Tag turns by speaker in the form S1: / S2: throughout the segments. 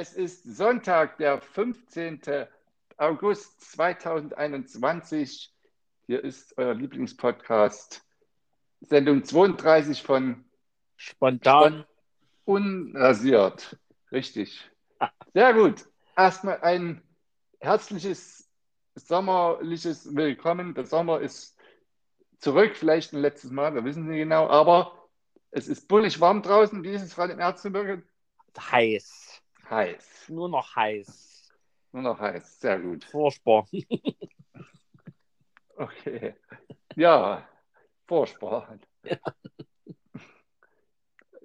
S1: Es ist Sonntag, der 15. August 2021. Hier ist euer Lieblingspodcast, Sendung 32 von
S2: Spontan.
S1: Unrasiert. Richtig. Sehr gut. Erstmal ein herzliches sommerliches Willkommen. Der Sommer ist zurück, vielleicht ein letztes Mal, wir wissen nicht genau, aber es ist bullig warm draußen. Wie ist es gerade im Erzgebirge?
S2: Heiß.
S1: Heiß.
S2: Nur noch heiß.
S1: Nur noch heiß. Sehr gut.
S2: Furchtbar.
S1: Okay. Ja, furchtbar.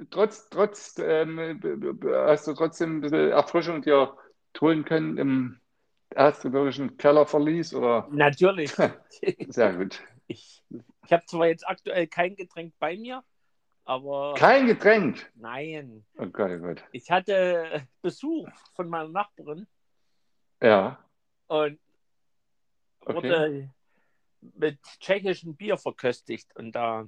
S1: Trotz, trotz ähm, hast du trotzdem ein bisschen Erfrischung dir holen können im erzgebirgischen Kellerverlies oder?
S2: Natürlich.
S1: Sehr gut.
S2: Ich, ich habe zwar jetzt aktuell kein Getränk bei mir, aber
S1: Kein Getränk.
S2: nein.
S1: Oh Gott, oh.
S2: Ich hatte Besuch von meiner Nachbarin
S1: Ja,
S2: und
S1: okay.
S2: wurde mit tschechischem Bier verköstigt. Und da,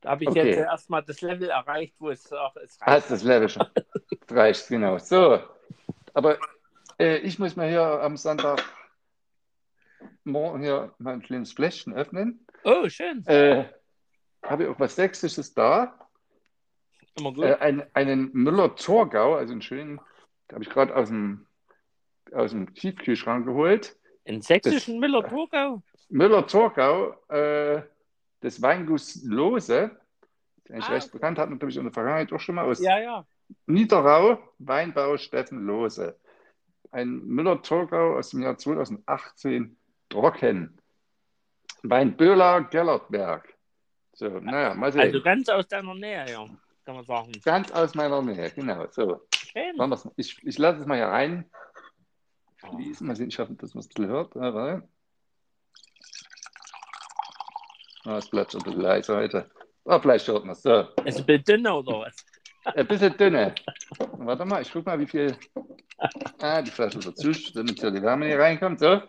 S2: da habe ich
S1: Okay.
S2: jetzt erstmal das Level erreicht, wo es auch es reicht.
S1: Hast das Level schon. Reicht, genau. So, aber äh, ich muss mal hier am Sonntag morgen hier mal ein kleines Fläschchen öffnen.
S2: Oh, schön.
S1: Äh, habe ich auch was Sächsisches da.
S2: Immer gut.
S1: Äh, ein, einen Müller-Thurgau, also einen schönen, habe ich gerade aus dem, aus dem Tiefkühlschrank geholt.
S2: In sächsischen Müller-Thurgau?
S1: Müller-Thurgau, äh, das Weinguss Lose, eigentlich
S2: Ah,
S1: recht bekannt, hat man, glaube ich, in der Vergangenheit auch schon mal aus
S2: Ja, ja.
S1: Niederau, Weinbau Steffen Lose. Ein Müller-Thurgau aus dem Jahr 2018, trocken. Weinböhler Gellertberg. So, naja, mal sehen.
S2: Also ganz aus deiner Nähe, ja, kann man sagen.
S1: Ganz aus meiner Nähe, genau. So,
S2: Schön.
S1: ich, ich lasse es mal hier rein. Fließen, mal sehen, ich hoffe, dass man es ein bisschen hört. Warte. Ah, es bleibt schon ein bisschen leise heute. Ah, vielleicht hört man es. So,
S2: Ist ein bisschen dünner oder was?
S1: ein bisschen dünne. Warte mal, ich gucke mal, wie viel. Ah, die Flasche dazu, damit hier die Wärme hier reinkommt. So,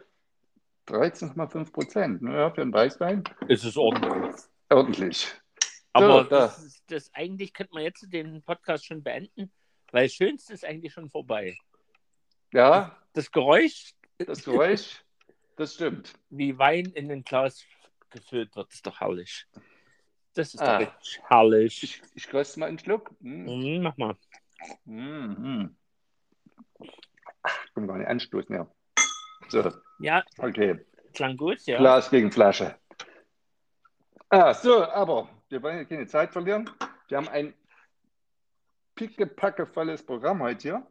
S1: 13,5 Prozent. Ja, für einen Weißwein.
S2: Ist es ordentlich.
S1: Ordentlich.
S2: Aber
S1: da.
S2: das, ist- das eigentlich könnte man jetzt den Podcast schon beenden, weil das Schönste ist eigentlich schon vorbei.
S1: Ja,
S2: Das Geräusch,
S1: das Geräusch, das stimmt.
S2: wie Wein in ein Glas gefüllt wird, ist doch herrlich. Das ist
S1: Ah.
S2: doch herrlich.
S1: Ich, ich koste mal einen Schluck. Hm.
S2: Mhm, mach mal.
S1: Mhm. Ach, ich kann gar nicht anstoßen, ja. So,
S2: Ja,
S1: okay.
S2: klang gut, ja.
S1: Glas gegen Flasche. Ah, so, aber wir wollen ja keine Zeit verlieren. Wir haben ein pickepackevolles Programm heute hier.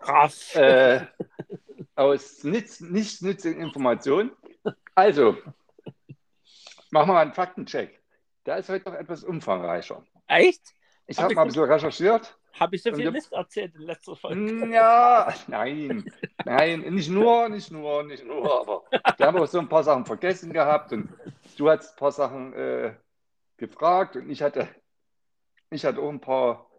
S2: Brav.
S1: Äh, aus nichts, nichts nützlichen Informationen. Also, machen wir mal einen Faktencheck. Der ist heute noch etwas umfangreicher.
S2: Echt?
S1: Ich
S2: Hab
S1: habe
S2: ich
S1: mal ein bisschen recherchiert.
S2: Habe ich so viel Mist erzählt in letzter Folge?
S1: Hm, Ja, nein, nein, nicht nur, nicht nur, nicht nur, aber wir haben auch so ein paar Sachen vergessen gehabt und du hast ein paar Sachen äh, gefragt und ich hatte, ich hatte auch ein paar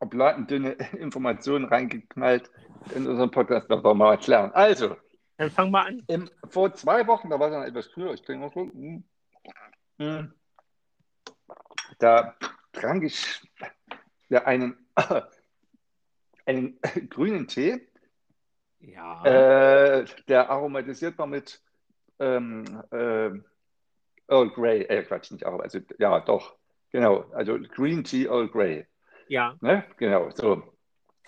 S1: oblatendünne Informationen reingeknallt in unseren Podcast, das wollen wir mal erklären. Also,
S2: Dann fang mal an.
S1: im, vor zwei Wochen, da war es dann etwas früher, ich trinke mal so, hm, hm, da trank ich ja, einen, einen grünen Tee,
S2: Ja.
S1: äh, der aromatisiert war mit ähm, äh, Earl Grey, äh, Quatsch, nicht Aroma, also ja, doch, genau, also Green Tea Earl Grey,
S2: ja.
S1: ne? genau, so.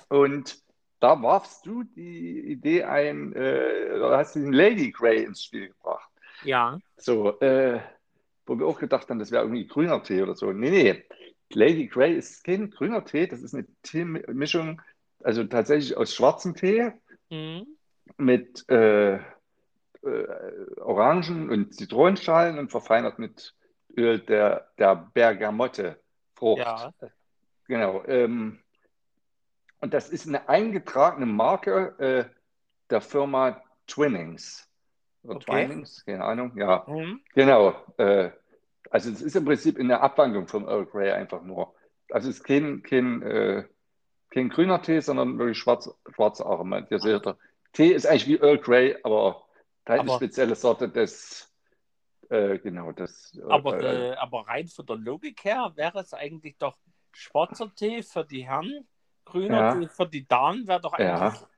S1: Und da warfst du die Idee ein, äh, oder hast du den Lady Grey ins Spiel gebracht.
S2: Ja.
S1: So, äh, wo wir auch gedacht haben, das wäre irgendwie grüner Tee oder so. Nee, nee. Lady Grey ist kein grüner Tee, das ist eine Teemischung, also tatsächlich aus schwarzem Tee
S2: Mhm.
S1: mit äh, äh, Orangen und Zitronenschalen und verfeinert mit Öl der, der Bergamotte-Frucht.
S2: Ja.
S1: Genau. Ähm, und das ist eine eingetragene Marke äh, der Firma Twinnings. Oder
S2: Okay.
S1: Twinings, keine Ahnung. Ja,
S2: Mhm.
S1: genau. Äh, also es ist im Prinzip eine Abwandlung vom Earl Grey einfach nur. Also es ist kein, kein, äh, kein grüner Tee, sondern wirklich schwarz, schwarzer aromatisierter Tee. Ist eigentlich wie Earl Grey, aber da ist eine
S2: Aber-
S1: spezielle Sorte des, äh, genau, des. äh,
S2: Aber,
S1: äh,
S2: äh, aber rein von der Logik her wäre es eigentlich doch schwarzer Tee für die Herren, grüner
S1: Ja.
S2: Tee für die Damen, wäre doch eigentlich.
S1: Ja.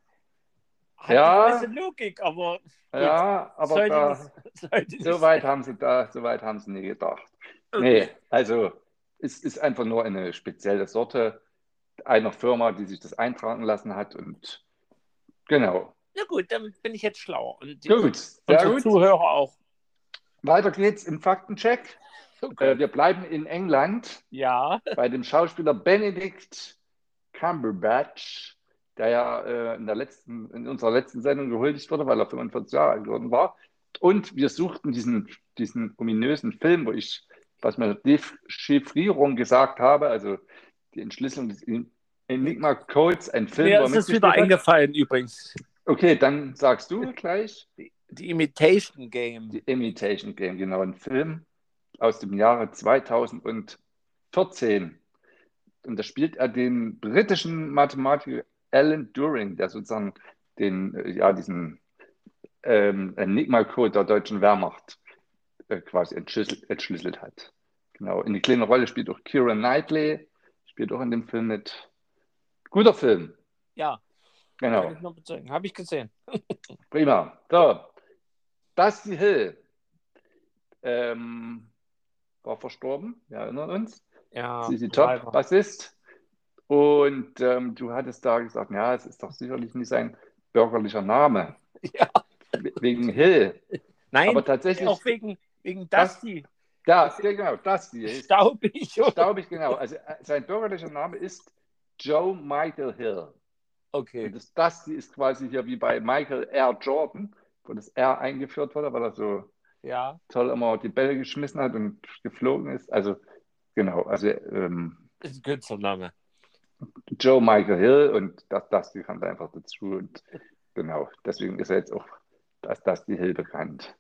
S2: Hat
S1: Ja.
S2: Logik, aber
S1: Ja, aber da,
S2: nicht
S1: so weit haben sie da, so weit haben sie nie gedacht. Nee, also es ist einfach nur eine spezielle Sorte einer Firma, die sich das eintragen lassen hat und genau.
S2: Na gut, dann bin ich jetzt schlauer. Und die,
S1: Gut, sehr
S2: unsere
S1: gut.
S2: Zuhörer auch.
S1: Weiter geht's im Faktencheck. Äh, wir bleiben in England
S2: Ja,
S1: bei dem Schauspieler Benedict Cumberbatch, der ja äh, in, der letzten, in unserer letzten Sendung gehuldigt wurde, weil er 45 Jahre alt geworden war. Und wir suchten diesen, diesen ominösen Film, wo ich, was mir Dechiffrierung gesagt habe, also die Entschlüsselung des Enigma Codes, ein Film,
S2: mir ist es wieder
S1: hat.
S2: eingefallen übrigens.
S1: Okay, dann sagst du gleich.
S2: Die Imitation Game.
S1: Die Imitation Game, genau, ein Film aus dem Jahre 2014. Und da spielt er den britischen Mathematiker Alan Turing, der sozusagen den, äh, ja, diesen ähm, Enigma-Code der deutschen Wehrmacht äh, quasi entschlüsselt, entschlüsselt hat. Genau, in die kleine Rolle spielt auch Keira Knightley, spielt auch in dem Film mit. Guter Film,
S2: Ja, kann
S1: genau.
S2: ich nur bezeugen. Habe ich gesehen.
S1: Prima. So, Dusty Hill ähm, war verstorben, wir erinnern uns.
S2: Ja,
S1: CC Top,
S2: leider.
S1: Bassist. Und ähm, du hattest da gesagt, ja, es ist doch sicherlich nicht sein bürgerlicher Name,
S2: Ja.
S1: we- wegen Hill.
S2: Nein,
S1: Aber tatsächlich,
S2: auch wegen, wegen
S1: Das-
S2: Dusty.
S1: ja, genau, Dusty ist
S2: Staubig.
S1: staubig, genau. Also äh, sein bürgerlicher Name ist Joe Michael Hill.
S2: Okay.
S1: Und das Dusty ist quasi hier wie bei Michael R. Jordan, wo das R eingeführt wurde, weil er so
S2: Ja,
S1: toll immer die Bälle geschmissen hat und geflogen ist. Also genau, also ähm,
S2: ist ein Künstlername.
S1: Joe Michael Hill und das, das die kommt einfach dazu und genau, deswegen ist er jetzt auch das die Hill bekannt.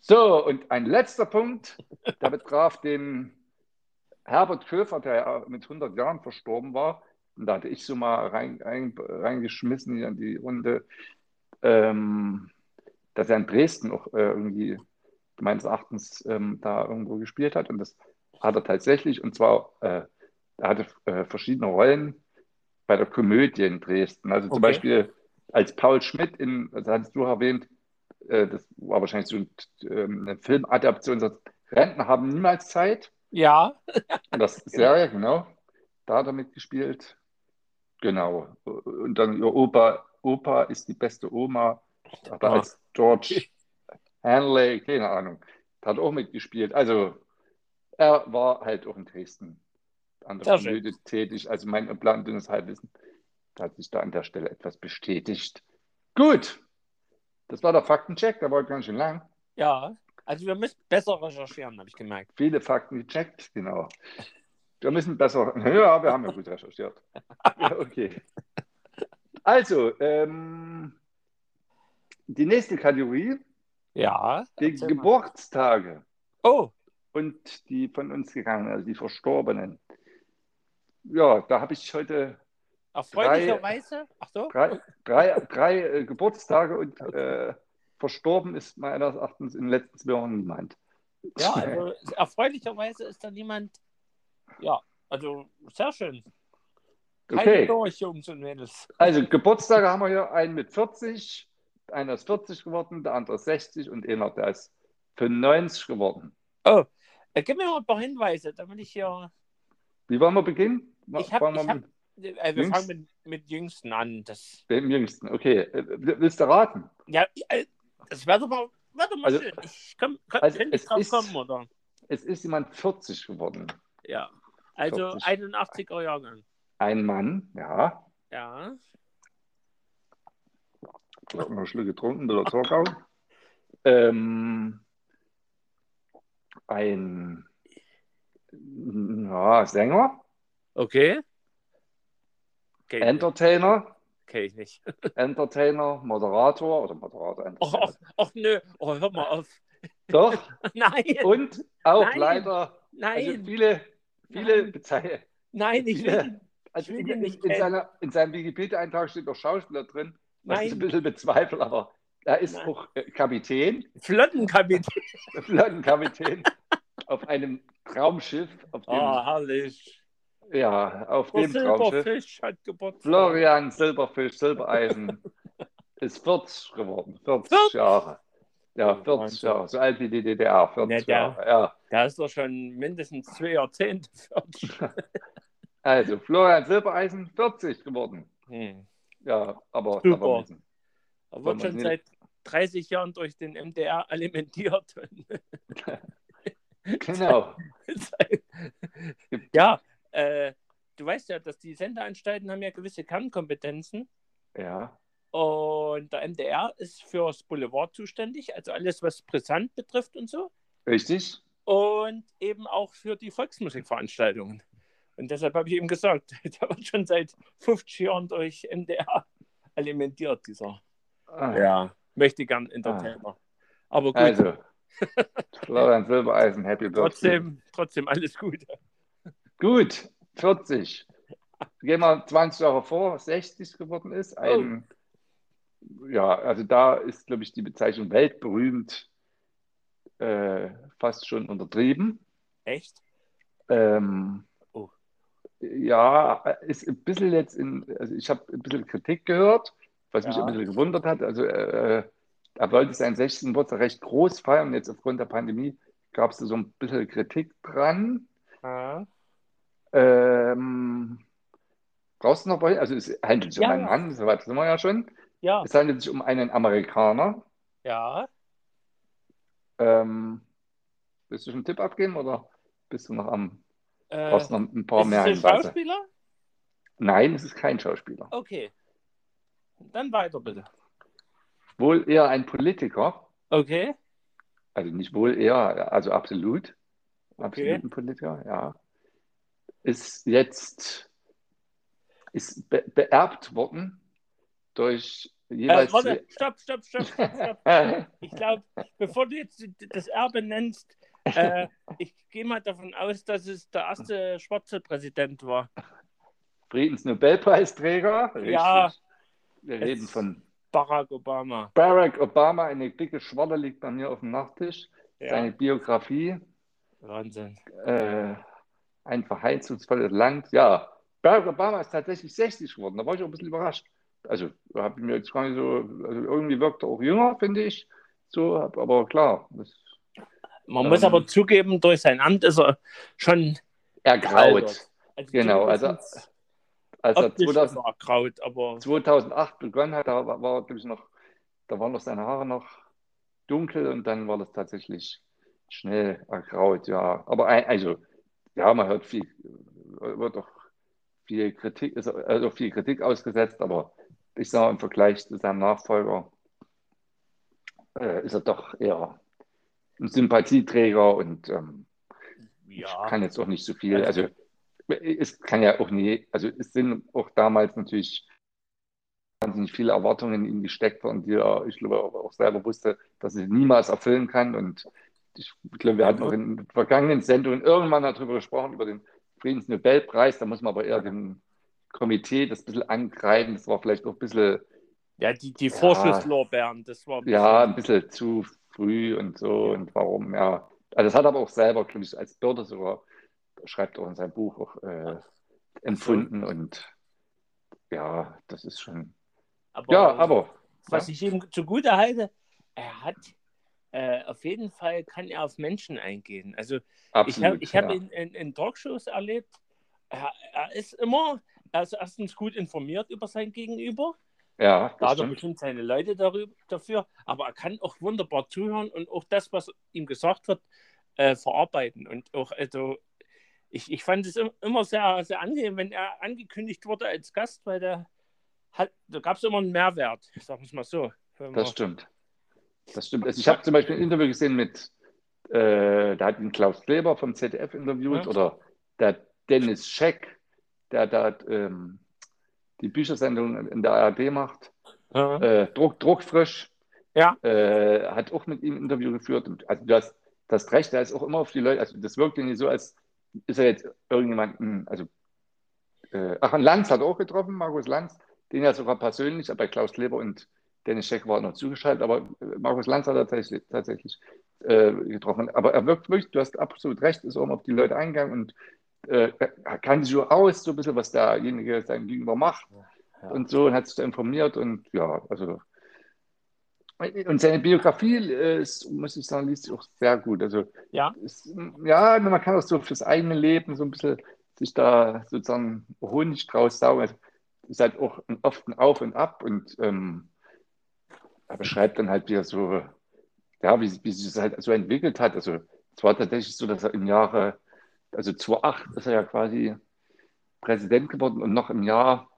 S1: So, und ein letzter Punkt, der betraf den Herbert Köfer, der ja mit 100 Jahren verstorben war. Und da hatte ich so mal rein, rein, reingeschmissen hier in die Runde, ähm, dass er in Dresden auch äh, irgendwie meines Erachtens ähm, da irgendwo gespielt hat. Und das hat er tatsächlich, und zwar, äh, er hatte äh, verschiedene Rollen bei der Komödie in Dresden. Also zum
S2: Okay.
S1: Beispiel als Paul Schmidt in, das hattest du erwähnt, äh, das war wahrscheinlich so ein, ähm, eine Filmadaption, das Rentner haben niemals Zeit.
S2: Ja,
S1: Und das ist Serie, genau. Da hat er mitgespielt. Genau. Und dann ihr Opa, Opa ist die beste Oma. Er
S2: Ah.
S1: als George Hanley, keine Ahnung, hat auch mitgespielt. Also er war halt auch in Dresden an der. Komödie tätig. Also mein Plan, dünnes Halbwissen hat sich da an der Stelle etwas bestätigt. Gut. Das war der Faktencheck, der war ganz schön lang.
S2: ja. Also wir müssen besser recherchieren, habe ich gemerkt.
S1: Viele Fakten gecheckt, genau. Wir müssen besser. Ja, wir haben ja gut recherchiert. Ja, okay. Also, ähm, die nächste Kategorie,
S2: Ja.
S1: die
S2: erzähl mal.
S1: Geburtstage
S2: Oh,
S1: und die von uns gegangen, also die Verstorbenen. Ja, da habe ich heute
S2: erfreulicherweise. Ach so.
S1: drei, drei, drei äh, Geburtstage und äh, verstorben ist meines Erachtens in den letzten zwei Jahren niemand.
S2: Ja, also erfreulicherweise ist da niemand. Ja, also sehr schön. Keine
S1: Okay.
S2: durch, Jungs und Mädels.
S1: Also Geburtstage haben wir hier einen mit 40, einer ist 40 geworden, der andere ist 60 und einer, der ist 95 geworden.
S2: Oh, äh, gib mir mal ein paar Hinweise, damit ich hier.
S1: Wie wollen wir beginnen?
S2: Ich hab-
S1: Fangen wir
S2: ich hab-
S1: mit
S2: Äh, wir fangen mit, mit Jüngsten an. Das,
S1: dem Jüngsten. Okay, äh, willst du raten?
S2: ja, äh, das wäre doch mal, wär doch mal
S1: Also-
S2: schön. Ich komm, komm,
S1: also es
S2: drauf
S1: ist-
S2: kommen, oder?
S1: Es ist jemand 40 geworden.
S2: Ja. Also
S1: 40.
S2: 81er Jahrgang.
S1: Ein Mann, ja.
S2: Ja.
S1: Ich habe noch einen Schluck getrunken, der Zorgau. Ähm, ein ja, Sänger,
S2: Okay. Okay,
S1: Entertainer,
S2: okay ich nicht.
S1: Entertainer, Moderator oder Moderator, Entertainer.
S2: och, och nö, oh, hör mal auf.
S1: Doch,
S2: Nein,
S1: und auch
S2: Nein.
S1: leider, also
S2: nein,
S1: viele, viele
S2: Nein.
S1: Bezeichnen.
S2: nein, ich will.
S1: Also
S2: Ich will
S1: in,
S2: nicht
S1: in, seiner, in seinem Wikipedia-Eintrag steht noch Schauspieler drin, was ich ein
S2: Nein,
S1: bisschen bezweifle, aber er ist
S2: Nein.
S1: auch äh, Kapitän,
S2: Flottenkapitän.
S1: Flottenkapitän auf einem Traumschiff, auf dem
S2: Oh, herrlich.
S1: Ja, auf
S2: Der
S1: dem Traumschiff.
S2: Silberfisch hat Geburtstag.
S1: Florian Silberfisch, Silbereisen ist 40 geworden. 40
S2: 40?
S1: Jahre. Ja,
S2: Oh,
S1: 40
S2: Wahnsinn.
S1: Jahre. So alt wie die DDR. 40
S2: Ja,
S1: Jahre. Ja.
S2: Da ist doch schon mindestens zwei Jahrzehnte. fertig.
S1: Also, Florian Silbereisen, 40 geworden.
S2: Hm.
S1: Ja, aber
S2: Super. Er wird
S1: wir
S2: schon seit 30 Jahren durch den MDR alimentiert.
S1: Genau.
S2: ja, äh, du weißt ja, dass die Sendeanstalten haben ja gewisse Kernkompetenzen.
S1: Ja.
S2: Und der MDR ist fürs Boulevard zuständig, also alles, was brisant betrifft und so.
S1: Richtig?
S2: Und eben auch für die Volksmusikveranstaltungen. Und deshalb habe ich eben gesagt, der wird schon seit 50 Jahren durch MDR alimentiert, dieser
S1: Ah,
S2: ja, möchte gern Entertainer. Aber gut,
S1: Also, Florian Silbereisen, Happy Birthday.
S2: trotzdem, trotzdem alles Gute.
S1: Gut, 40. Gehen wir 20 Jahre vor, 60 geworden ist. Ein, Ja, also da ist, glaube ich, die Bezeichnung weltberühmt äh, fast schon untertrieben.
S2: Echt?
S1: Ähm,
S2: Oh.
S1: Ja, ist ein bisschen jetzt in, also ich habe ein bisschen Kritik gehört, was mich
S2: Ja.
S1: ein bisschen gewundert hat. Also äh, er wollte seinen 16. Geburtstag recht groß feiern. Jetzt aufgrund der Pandemie gab es da so ein bisschen Kritik dran.
S2: Ja.
S1: Ähm, brauchst du noch bei? Also es handelt sich
S2: Ja,
S1: um einen. Mann, soweit sind wir ja schon.
S2: Ja,
S1: Es handelt sich um einen Amerikaner.
S2: ja.
S1: Ähm, willst du schon einen Tipp abgeben oder bist du noch am,
S2: Äh,
S1: brauchst du noch ein paar
S2: ist
S1: mehr
S2: es ein
S1: Hinweise?
S2: Schauspieler?
S1: Nein, es ist kein Schauspieler.
S2: Okay. Dann weiter bitte.
S1: Wohl eher ein Politiker.
S2: Okay.
S1: Also nicht wohl eher, also absolut.
S2: Okay.
S1: Absolut ein Politiker, ja. Ist jetzt ist be beerbt worden durch
S2: Äh,
S1: jeweils
S2: warte, stopp, stopp, stopp, stopp, stopp. Ich glaube, bevor du jetzt das Erbe nennst, äh, ich gehe mal davon aus, dass es der erste schwarze Präsident war.
S1: Friedensnobelpreisträger.
S2: Ja.
S1: Wir reden von
S2: Barack Obama.
S1: Barack Obama. Eine dicke Schwalle liegt bei mir auf dem Nachttisch.
S2: Ja.
S1: Seine Biografie.
S2: Wahnsinn.
S1: Äh, ein verheißungsvolles Land. Ja, Barack Obama ist tatsächlich 60 geworden. Da war ich auch ein bisschen überrascht. Also, habe ich mir jetzt gar nicht so. Also irgendwie wirkt er auch jünger, finde ich. So, aber klar, das
S2: Man
S1: Ähm,
S2: muss aber zugeben, durch sein Amt ist er schon
S1: ergraut.
S2: Also
S1: Genau, also Als er
S2: optisch ist
S1: 2000,
S2: er ergraut, aber 2008
S1: begonnen hat, da war, war ich, noch, da waren noch seine Haare noch dunkel und dann war das tatsächlich schnell ergraut, ja. Aber also, ja, man hört viel, wird doch viel Kritik, ist also viel Kritik ausgesetzt, aber ich sage im Vergleich zu seinem Nachfolger äh, ist er doch eher ein Sympathieträger und ähm,
S2: ja.
S1: kann jetzt auch nicht so viel. Also es kann ja auch nie, also es sind auch damals natürlich wahnsinnig viele Erwartungen in ihn gesteckt worden, die er, ich glaube, auch selber wusste, dass er niemals erfüllen kann. Und ich glaube, wir hatten auch in vergangenen Sendungen irgendwann darüber gesprochen, über den Friedensnobelpreis. Da muss man aber eher dem Komitee das ein bisschen angreifen. Das war vielleicht auch ein bisschen,
S2: Ja, die, die Vorschusslorbeeren, das war
S1: ja, ein bisschen zu früh und so. Und warum, ja. Also das hat er aber auch selber, glaube ich, als Bürde sogar, schreibt auch in seinem Buch auch äh, empfunden. Und ja, das ist schon.
S2: aber,
S1: Ja, aber.
S2: was ich ihm zugute halte, er hat äh, auf jeden Fall kann er auf Menschen eingehen. Also ich
S1: Absolut.
S2: habe ich hab
S1: ja.
S2: ihn in, in Talkshows erlebt, er, er ist immer, er ist erstens gut informiert über sein Gegenüber,
S1: ja,
S2: da hat er
S1: stimmt.
S2: bestimmt seine Leute darüber, dafür, aber er kann auch wunderbar zuhören und auch das, was ihm gesagt wird, äh, verarbeiten. Und auch, also, ich, ich fand es im- immer sehr, sehr angenehm, wenn er angekündigt wurde als Gast, weil der hat, da gab es immer einen Mehrwert, sagen wir es mal so.
S1: Das stimmt. Das stimmt. Also ich habe zum Beispiel ein Interview gesehen mit, äh, da hat ihn Klaus Kleber vom ZDF interviewt
S2: Ja.
S1: oder der Dennis Scheck, der da ähm, die Büchersendung in der ARD macht.
S2: Ja.
S1: Äh, Druck, Druckfrisch
S2: Ja.
S1: äh, hat auch mit ihm ein Interview geführt. Also du hast, du hast recht, er ist auch immer auf die Leute, also das wirkt ja nicht so, als ist er jetzt irgendjemanden, also äh, ach, und Lanz hat er auch getroffen, Markus Lanz, den ja sogar persönlich, aber Klaus Kleber und Dennis Scheck war noch zugeschaltet, aber äh, Markus Lanz hat er tatsächlich, tatsächlich äh, getroffen. Aber er wirkt wirklich, du hast absolut recht, ist auch immer auf die Leute eingegangen und äh, kannte sich aus, so ein bisschen, was derjenige sein Gegenüber macht
S2: Ja.
S1: und so und hat sich da informiert und ja, also und seine Biografie äh, ist, muss ich sagen, liest sich auch sehr gut. Also
S2: Ja.
S1: ist, ja, man kann auch so fürs eigene Leben so ein bisschen sich da sozusagen Honig draus saugen. Also, ist halt auch ein, oft ein Auf und Ab und ähm, er beschreibt dann halt wieder so, ja, wie, wie sich das halt so entwickelt hat. Also es war tatsächlich so, dass er im Jahre, also 2008 ist er ja quasi Präsident geworden und noch im Jahr,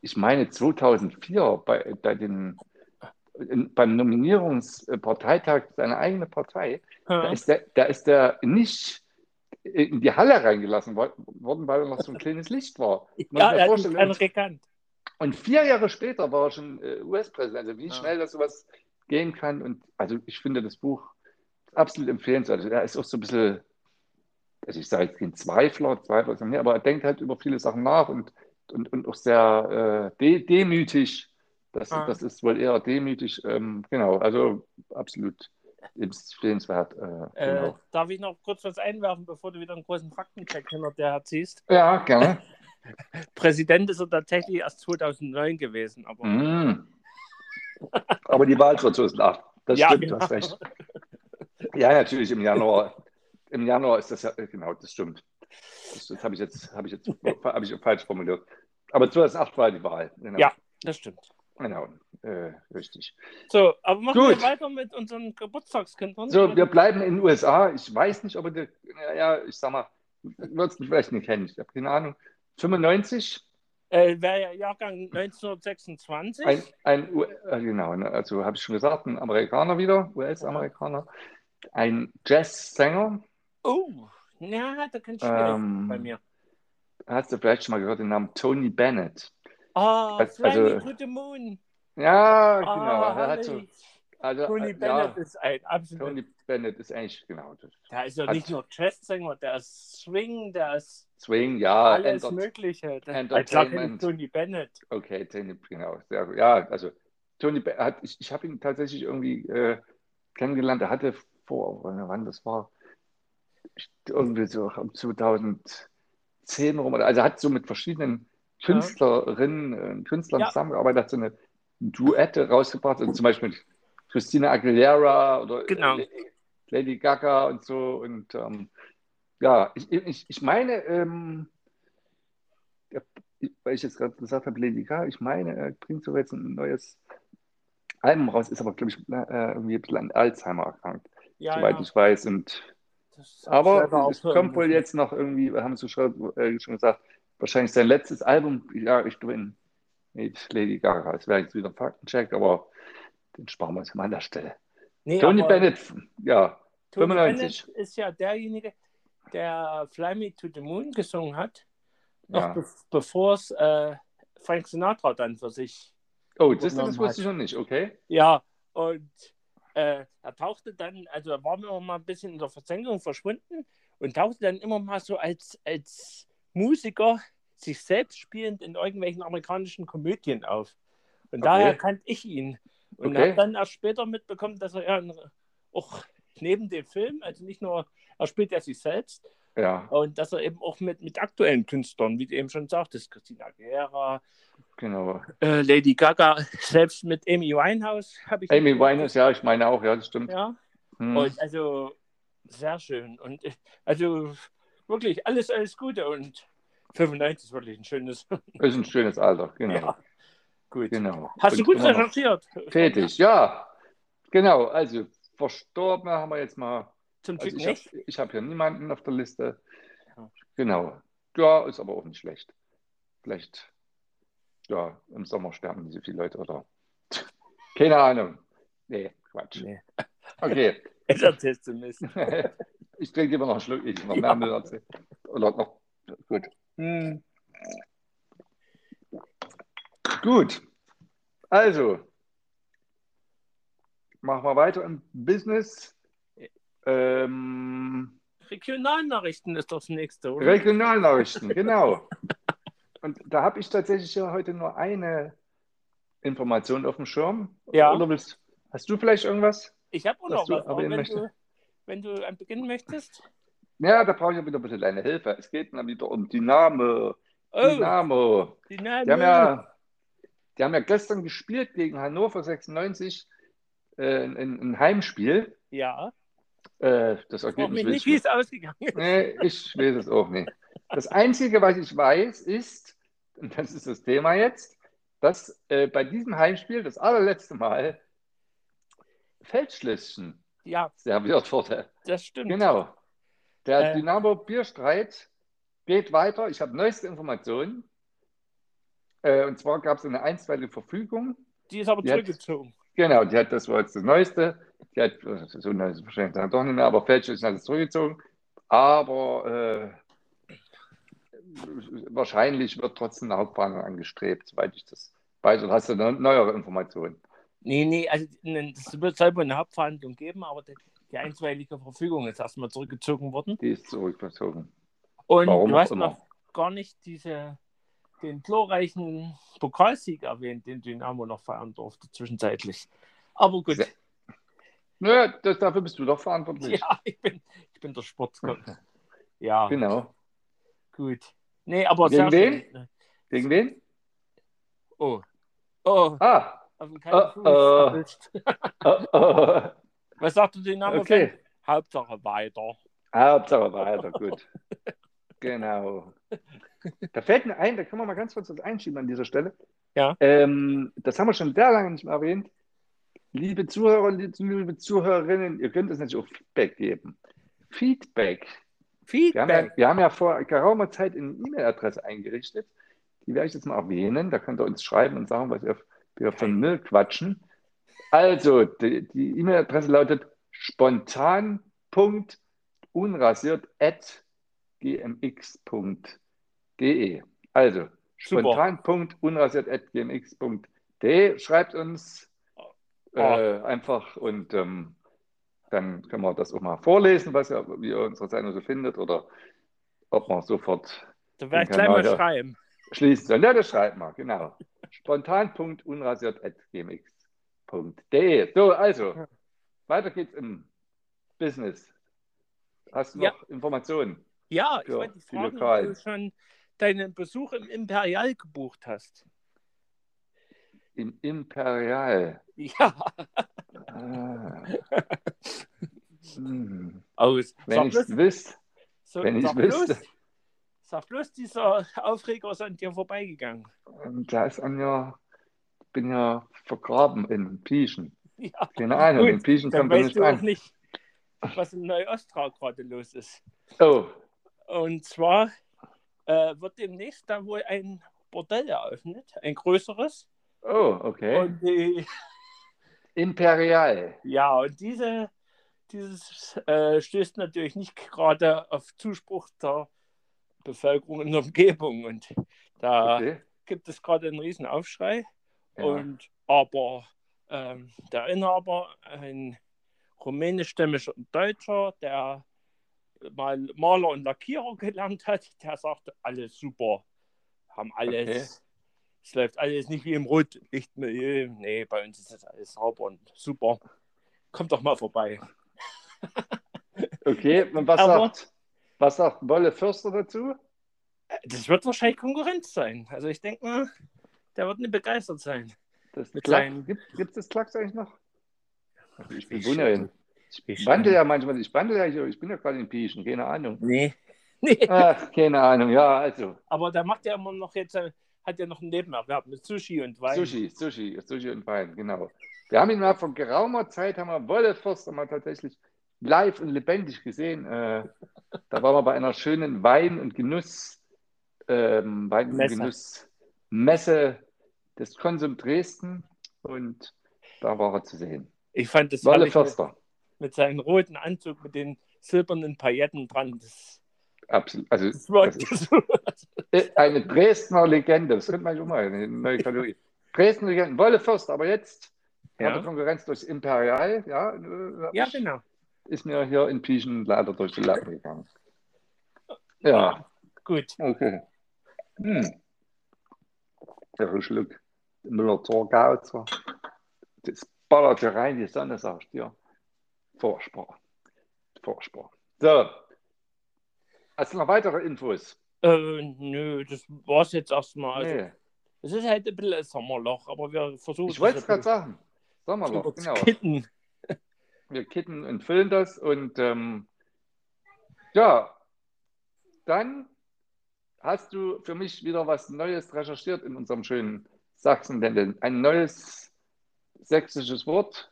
S1: ich meine 2004 bei, bei den in, beim Nominierungsparteitag seiner eigenen Partei, da
S2: Ja.
S1: ist der, da ist der nicht in die Halle reingelassen wo- worden, weil er noch so ein kleines Licht war. Muss
S2: Ja,
S1: man
S2: er hat
S1: Und,
S2: gekannt.
S1: und vier Jahre später war er schon äh, US-Präsident. Also wie
S2: Ja.
S1: schnell das sowas gehen kann. Und also ich finde das Buch absolut empfehlenswert. Also er ist auch so ein bisschen, also ich sage jetzt kein Zweifler, Zweifler ist nicht, aber er denkt halt über viele Sachen nach und, und, und auch sehr äh, de demütig. Das,
S2: Ah.
S1: das ist wohl eher demütig. Ähm, genau, also absolut empfehlenswert. Äh,
S2: Äh,
S1: genau.
S2: darf ich noch kurz was einwerfen, bevor du wieder einen großen Faktencheck hinter dir herziehst?
S1: Ja, gerne.
S2: Präsident ist er tatsächlich erst 2009 gewesen, aber
S1: Mm. Aber die Wahl 2008, das
S2: Ja,
S1: stimmt,
S2: genau.
S1: du hast recht. Ja, natürlich im Januar. Im Januar ist das ja, äh, genau, das stimmt. Das, das habe ich jetzt, habe ich jetzt habe ich falsch formuliert. Aber 2008 war die Wahl. Genau.
S2: Ja. das stimmt.
S1: Genau, äh, richtig.
S2: So, aber machen
S1: Gut.
S2: wir weiter mit unseren Geburtstagskindern.
S1: So, wir bleiben in den USA. Ich weiß nicht, ob ihr, ja, ich sag mal, würdest mich vielleicht nicht kennen. Ich habe keine Ahnung. 95,
S2: äh, Wäre ja Jahrgang 1926.
S1: ein, ein U- äh, genau, ne, also habe ich schon gesagt, ein Amerikaner wieder, US-Amerikaner, ein Jazzsänger.
S2: Oh, ja, da kann ich
S1: Ähm,
S2: bei mir.
S1: Hast du vielleicht schon mal gehört den Namen Tony Bennett?
S2: Ah,
S1: also- also-
S2: to the Moon.
S1: Ja, genau.
S2: Herrlich.
S1: also,
S2: Tony
S1: äh,
S2: Bennett
S1: ja,
S2: ist ein absolut.
S1: Tony Bennett ist eigentlich genau das.
S2: Der ist ja nicht nur Jazzsänger, der ist Swing, der ist
S1: Swing, ja,
S2: alles
S1: Enter-
S2: Mögliche.
S1: Entertainment.
S2: Tony Bennett.
S1: Okay, Tony, genau, sehr gut. Ja, also Tony Be- hat, ich, ich habe ihn tatsächlich irgendwie äh, kennengelernt. Er hatte vor, wann das war, irgendwie so um 2010 rum. Also hat so mit verschiedenen Künstlerinnen und Künstlern
S2: Ja.
S1: zusammengearbeitet, hat so eine Duette rausgebracht, also zum Beispiel mit Christina Aguilera oder
S2: Genau.
S1: äh, Lady Gaga und so. Und ähm, ja, ich, ich, ich meine, ähm, weil ich jetzt gerade gesagt habe, Lady Gaga, ich meine, er bringt sogar jetzt ein neues Album raus, ist aber, glaube ich, äh, irgendwie ein bisschen an Alzheimer erkrankt,
S2: Ja,
S1: soweit
S2: ja.
S1: ich weiß. Und, aber es kommt wohl jetzt noch irgendwie, wir haben es schon, äh, schon gesagt, wahrscheinlich sein letztes Album, ja, ich bin mit Lady Gaga. Das wäre jetzt wieder ein Faktencheck, aber den sparen wir uns mal an der Stelle.
S2: Nee,
S1: Tony Bennett, ja,
S2: Tony
S1: 95.
S2: Bennett ist ja derjenige, der Fly Me to the Moon gesungen hat, noch
S1: Ja.
S2: be bevor es äh, Frank Sinatra dann für sich.
S1: Oh, das, das wusste ich noch nicht, okay.
S2: Ja, und äh, er tauchte dann, also er war immer mal ein bisschen in der Versenkung verschwunden und tauchte dann immer mal so als, als Musiker sich selbst spielend in irgendwelchen amerikanischen Komödien auf. Und
S1: Okay.
S2: daher kannte ich ihn. Und
S1: Okay.
S2: habe dann erst später mitbekommen, dass er ja auch neben dem Film, also nicht nur, er spielt ja sich selbst,
S1: Ja,
S2: und dass er eben auch mit, mit aktuellen Künstlern, wie du eben schon sagtest, Christina Aguilera,
S1: genau.
S2: äh, Lady Gaga, selbst mit Amy Winehouse habe ich.
S1: Amy Winehouse, ja, ich meine auch, ja, das stimmt.
S2: Ja,
S1: Hm.
S2: und also sehr schön. Und äh, also wirklich alles, alles Gute. Und 95 ist wirklich ein schönes.
S1: Ist ein schönes Alter, genau.
S2: Ja, gut.
S1: genau.
S2: Hast du
S1: Und
S2: gut
S1: immer noch
S2: recherchiert?
S1: Tätig, ja. Genau, also verstorben haben wir jetzt mal.
S2: Zum Glück
S1: Also ich
S2: nicht.
S1: habe ich hab hier niemanden auf der Liste. Genau. Ja, ist aber auch nicht schlecht. Vielleicht, ja, im Sommer sterben nicht so viele Leute oder. Keine Ahnung. Nee, Quatsch.
S2: Nee.
S1: Okay.
S2: Es erzählst du Mist.
S1: ich trinke immer noch einen Schluck, ich noch
S2: Ja.
S1: mehr Müll erzählen. Oder noch. Gut.
S2: Hm.
S1: Gut. Also, machen wir weiter im Business. Ähm,
S2: Regionalnachrichten ist das nächste, oder?
S1: Regionalnachrichten, genau. Und da habe ich tatsächlich ja heute nur eine Information auf dem Schirm.
S2: Ja.
S1: Oder willst, hast du vielleicht irgendwas?
S2: Ich habe auch noch was. Wenn
S1: möchtest.
S2: du, wenn du beginnen möchtest.
S1: Ja, da brauche ich ja wieder ein bisschen deine Hilfe. Es geht dann wieder um Dynamo.
S2: Oh,
S1: Dynamo.
S2: Dynamo.
S1: Die haben ja, die haben ja gestern gespielt gegen Hannover 96, äh, ein, ein Heimspiel.
S2: Ja,
S1: Äh, das Ergebnis
S2: mich
S1: will
S2: nicht,
S1: ich
S2: wie es ausgegangen ist.
S1: Nee, ich weiß es auch nicht. Das Einzige, was ich weiß, ist, und das ist das Thema jetzt, dass äh, bei diesem Heimspiel das allerletzte Mal Feldschlösschen
S2: Ja,
S1: serviert wurde.
S2: das stimmt.
S1: Genau. Der
S2: Äh.
S1: Dynamo Bierstreit geht weiter. Ich habe neueste Informationen. Äh, und zwar gab es eine einstweilige Verfügung.
S2: Die ist aber
S1: Die hat-
S2: zurückgezogen.
S1: Genau, die hat, das war jetzt das Neueste. Die hat, so neu ist es wahrscheinlich dann doch nicht mehr, aber Feldschlösschen hat es zurückgezogen. Aber äh, wahrscheinlich wird trotzdem eine Hauptverhandlung angestrebt, soweit ich das weiß. Und hast du eine neuere Informationen?
S2: Nee, nee, also es wird selber eine Hauptverhandlung geben, aber die, die einstweilige Verfügung ist erstmal zurückgezogen worden.
S1: Die ist zurückgezogen.
S2: Und
S1: Warum
S2: du hast
S1: immer.
S2: noch gar nicht diese, den glorreichen Pokalsieg erwähnt, den Dynamo noch feiern durfte zwischenzeitlich. Aber gut,
S1: Sehr- Naja, das, dafür bist du doch verantwortlich.
S2: ja, ich bin, ich bin der Sportgott. Ja,
S1: Genau.
S2: gut. Nee, aber
S1: Gegen wen?
S2: schön.
S1: Gegen wen?
S2: Oh, oh,
S1: Ah,
S2: auf den
S1: Oh, oh. oh, oh.
S2: Was sagt der Dynamo?
S1: okay.
S2: Hauptsache weiter.
S1: Hauptsache weiter, gut. Genau. Da fällt mir ein, da können wir mal ganz kurz was einschieben an dieser Stelle.
S2: Ja.
S1: Ähm, das haben wir schon sehr lange nicht mehr erwähnt. Liebe Zuhörer, liebe Zuhörerinnen, ihr könnt uns natürlich auch Feedback geben. Feedback. Wir haben, ja,
S2: Feedback.
S1: wir haben ja vor geraumer Zeit eine E-Mail-Adresse eingerichtet. Die werde ich jetzt mal erwähnen. Da könnt ihr uns schreiben und sagen, was ihr, wir von Müll quatschen. Also, die E-Mail-Adresse lautet spontan.unrasiert.gmx.de. Also, spontan.unrasiert.gmx.de. Schreibt uns
S2: Oh.
S1: äh, einfach und ähm, dann können wir das auch mal vorlesen, was ihr, wie ihr unsere Sendung so findet oder ob wir sofort
S2: Da werde ich gleich mal schreiben.
S1: schließen sollen. Ja, das schreibt mal, genau. Spontan.unrasiert.gmx.de. So, also, weiter geht's im Business. Hast du
S2: Ja.
S1: noch Informationen?
S2: Ja, ich wollte dich fragen, ob du schon deinen Besuch im Imperial gebucht hast.
S1: Im Imperial.
S2: Ja,
S1: Ah. Hm.
S2: aus.
S1: Wenn ich es wüsste.
S2: so,
S1: wenn ich
S2: sag, bloß,
S1: wüsste.
S2: sag bloß, dieser Aufreger ist an dir vorbeigegangen.
S1: Und da ist Anja, ich bin ja vergraben in Pieschen.
S2: Ja,
S1: Keine Ahnung,
S2: Gut,
S1: in Pieschen kommt
S2: weißt
S1: nicht
S2: du auch
S1: an.
S2: nicht, was in Neuostra gerade los ist.
S1: Oh,
S2: Und zwar äh, wird demnächst da wohl ein Bordell eröffnet, ein größeres.
S1: oh, okay.
S2: Und die,
S1: Imperial.
S2: ja, und diese, dieses äh, stößt natürlich nicht gerade auf Zuspruch der Bevölkerung in der Umgebung. Und da
S1: Okay.
S2: gibt es gerade einen riesen Aufschrei.
S1: Ja.
S2: Und aber ähm, der Inhaber, ein rumänischstämmiger Deutscher, der mal Maler und Lackierer gelernt hat, der sagte, alles super. Haben alles. Es läuft alles nicht wie im Rotlichtmilieu. Nee, bei uns ist das alles sauber und super. Kommt doch mal vorbei.
S1: Okay, und was
S2: Aber-
S1: sagt, was sagt Wolle Förster dazu?
S2: Das wird wahrscheinlich Konkurrenz sein. Also ich denke mal, der wird nicht begeistert sein.
S1: Das
S2: Mit
S1: Klack,
S2: seinen-
S1: gibt es das Klacks eigentlich noch? Ich bin wunderhin. Ich wandel ja manchmal, ich wandel ja hier, ich bin ja gerade in Pieschen, keine Ahnung.
S2: Nee. Nee.
S1: Ach, keine Ahnung, ja, also.
S2: Aber der macht ja immer noch jetzt, äh, hat ja noch einen Nebenerwerb mit Sushi und Wein.
S1: Sushi, Sushi, Sushi und Wein, genau. Wir haben ihn mal vor geraumer Zeit, haben wir Wolle Förster mal tatsächlich live und lebendig gesehen. Äh, da waren wir bei einer schönen Wein- und Genuss, ähm, Wein- und
S2: Messe.
S1: Genuss Messe des Konsum Dresden und da war er zu sehen.
S2: Ich fand das
S1: Wolle
S2: herrlich mit,
S1: Förster,
S2: mit seinem roten Anzug mit den silbernen Pailletten dran. Das,
S1: absolut. Also,
S2: das
S1: das ist eine Dresdner Legende, das könnte man schon mal, eine neue Kategorie. Dresdner Legende, Wolle Förster, aber jetzt
S2: Ja.
S1: hat er Konkurrenz durchs Imperial, ja, äh,
S2: ja, genau.
S1: ist mir hier in Pieschen leider durch die Lappen gegangen. Ja,
S2: Gut.
S1: okay. Hm. Der Schluck Müller-Thurgau. zwar. Das ballert ja rein, die Sonne, sag ich dir. Furchtbar. Furchtbar. So, Hast du noch weitere Infos?
S2: Äh, nö, das war es jetzt erstmal. Also,
S1: Nee.
S2: Es ist halt ein bisschen ein Sommerloch, aber wir versuchen
S1: Ich wollte es gerade sagen. Sommerloch, genau.
S2: kitten.
S1: Wir kitten und füllen das und ähm, ja, dann hast du für mich wieder was Neues recherchiert in unserem schönen Sachsen-Ländle. Ein neues sächsisches Wort.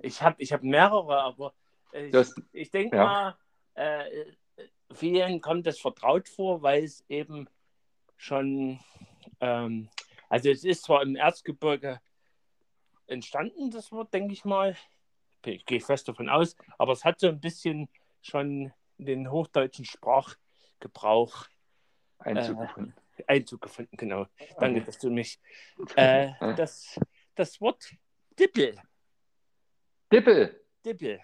S2: Ich habe ich hab mehrere, aber äh, ich,
S1: Das,
S2: ich denke
S1: ja.
S2: mal, äh, vielen kommt das vertraut vor, weil es eben schon, ähm, also es ist zwar im Erzgebirge entstanden, das Wort, denke ich mal, ich gehe fest davon aus, aber es hat so ein bisschen schon den hochdeutschen Sprachgebrauch
S1: Einzug
S2: Äh,
S1: gefunden.
S2: Einzug gefunden, genau. Danke, dass du mich. Äh, das, das Wort Dippel,
S1: Dippel,
S2: Dippel,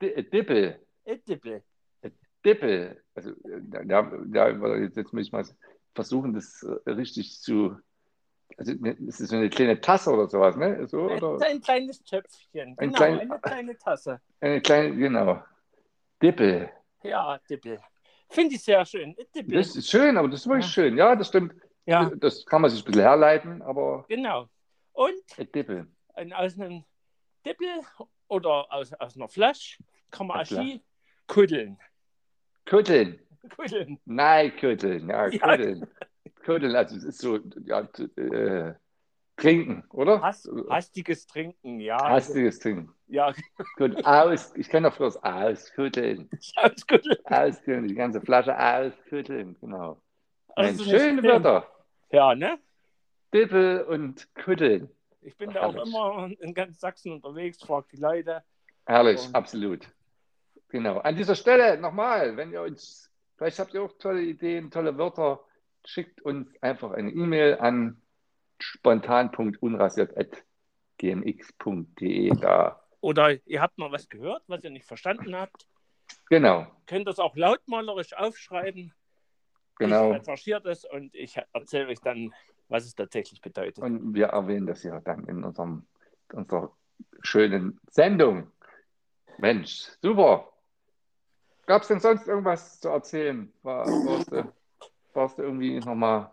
S1: Di- Dippel,
S2: äh, Dippel.
S1: Dippel. Also, ja, ja, jetzt, jetzt muss ich mal versuchen, das äh, richtig zu. Also, ne, es ist so eine kleine Tasse oder sowas, ne? So,
S2: Ein,
S1: oder?
S2: ein kleines Töpfchen,
S1: Ein
S2: genau,
S1: klein-
S2: eine kleine Tasse.
S1: Eine kleine, genau. Dippel.
S2: Ja, Dippel. Finde ich sehr schön. Äh, Dippel.
S1: Das ist schön, aber das ist wirklich
S2: Ja.
S1: schön. Ja, das stimmt.
S2: ja,
S1: Das kann man sich ein bisschen herleiten, aber
S2: genau. Und
S1: Dippel.
S2: aus einem Dippel oder aus, aus einer Flasche kann man. Ski kuddeln.
S1: Kuddeln.
S2: Kuddeln.
S1: Nein, kuddeln. Ja,
S2: Ja.
S1: kuddeln. Also es ist so, ja, äh, trinken, oder?
S2: Hast, hastiges Trinken, ja.
S1: Hastiges Trinken.
S2: Ja,
S1: Gut, aus, ich kenne doch bloß auskuddeln.
S2: auskuddeln.
S1: Auskuddeln, die ganze Flasche auskuddeln, genau.
S2: Also
S1: schöne
S2: schön.
S1: Wörter.
S2: Ja, ne?
S1: Dippel und kuddeln.
S2: Ich bin da auch
S1: Herrlich.
S2: immer in ganz Sachsen unterwegs, frage die Leute.
S1: Herrlich,
S2: Und-
S1: absolut. Genau. An dieser Stelle nochmal, wenn ihr uns, vielleicht habt ihr auch tolle Ideen, tolle Wörter, schickt uns einfach eine E-Mail an spontan.unrasiert.gmx.de. Da.
S2: Oder ihr habt mal was gehört, was ihr nicht verstanden habt.
S1: Genau,
S2: Könnt das auch lautmalerisch aufschreiben.
S1: genau.
S2: Ich recherchiere das und ich erzähle euch dann, was es tatsächlich bedeutet.
S1: Und wir erwähnen das ja dann in unserem, unserer schönen Sendung. Mensch, super. Gab es denn sonst irgendwas zu erzählen? War, warst, du, warst du irgendwie nochmal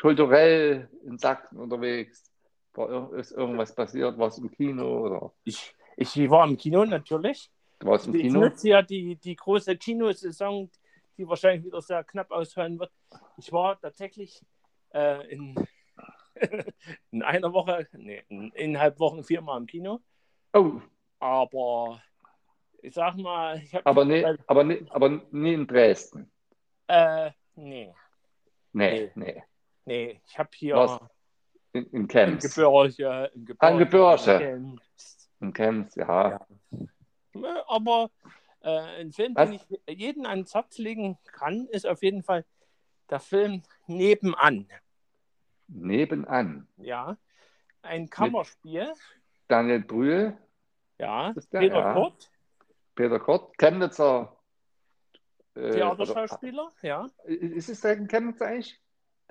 S1: kulturell in Sachsen unterwegs? War, ist irgendwas passiert? Warst du im Kino oder
S2: Ich, ich war im Kino natürlich.
S1: du warst im
S2: Ich
S1: Kino?
S2: nutze ja die, die große Kinosaison, die wahrscheinlich wieder sehr knapp ausfallen wird. Ich war tatsächlich äh, in, in einer Woche, nee, in eineinhalb Wochen viermal im Kino.
S1: Oh,
S2: Aber ich sag mal, ich habe.
S1: aber nee, aber nee, aber nie in Dresden.
S2: Äh, nee,
S1: Nee, nee.
S2: nee, ich habe hier
S1: Was? In, in
S2: im
S1: Chemnitz.
S2: Gebirge, im Gebirge.
S1: Ah, im Gebirge.
S2: in.
S1: In Chemnitz, ja.
S2: Ja. Aber äh, ein Film,
S1: Was?
S2: den ich jeden ans Herz legen kann, ist auf jeden Fall der Film Nebenan.
S1: Nebenan.
S2: Ja, ein Kammerspiel.
S1: Daniel Brühl,
S2: Ja, Peter
S1: ja.
S2: Kurt,
S1: Peter Kort, Chemnitzer. Äh,
S2: Theaterschauspieler. Ja.
S1: oder- ist es der in Chemnitz eigentlich?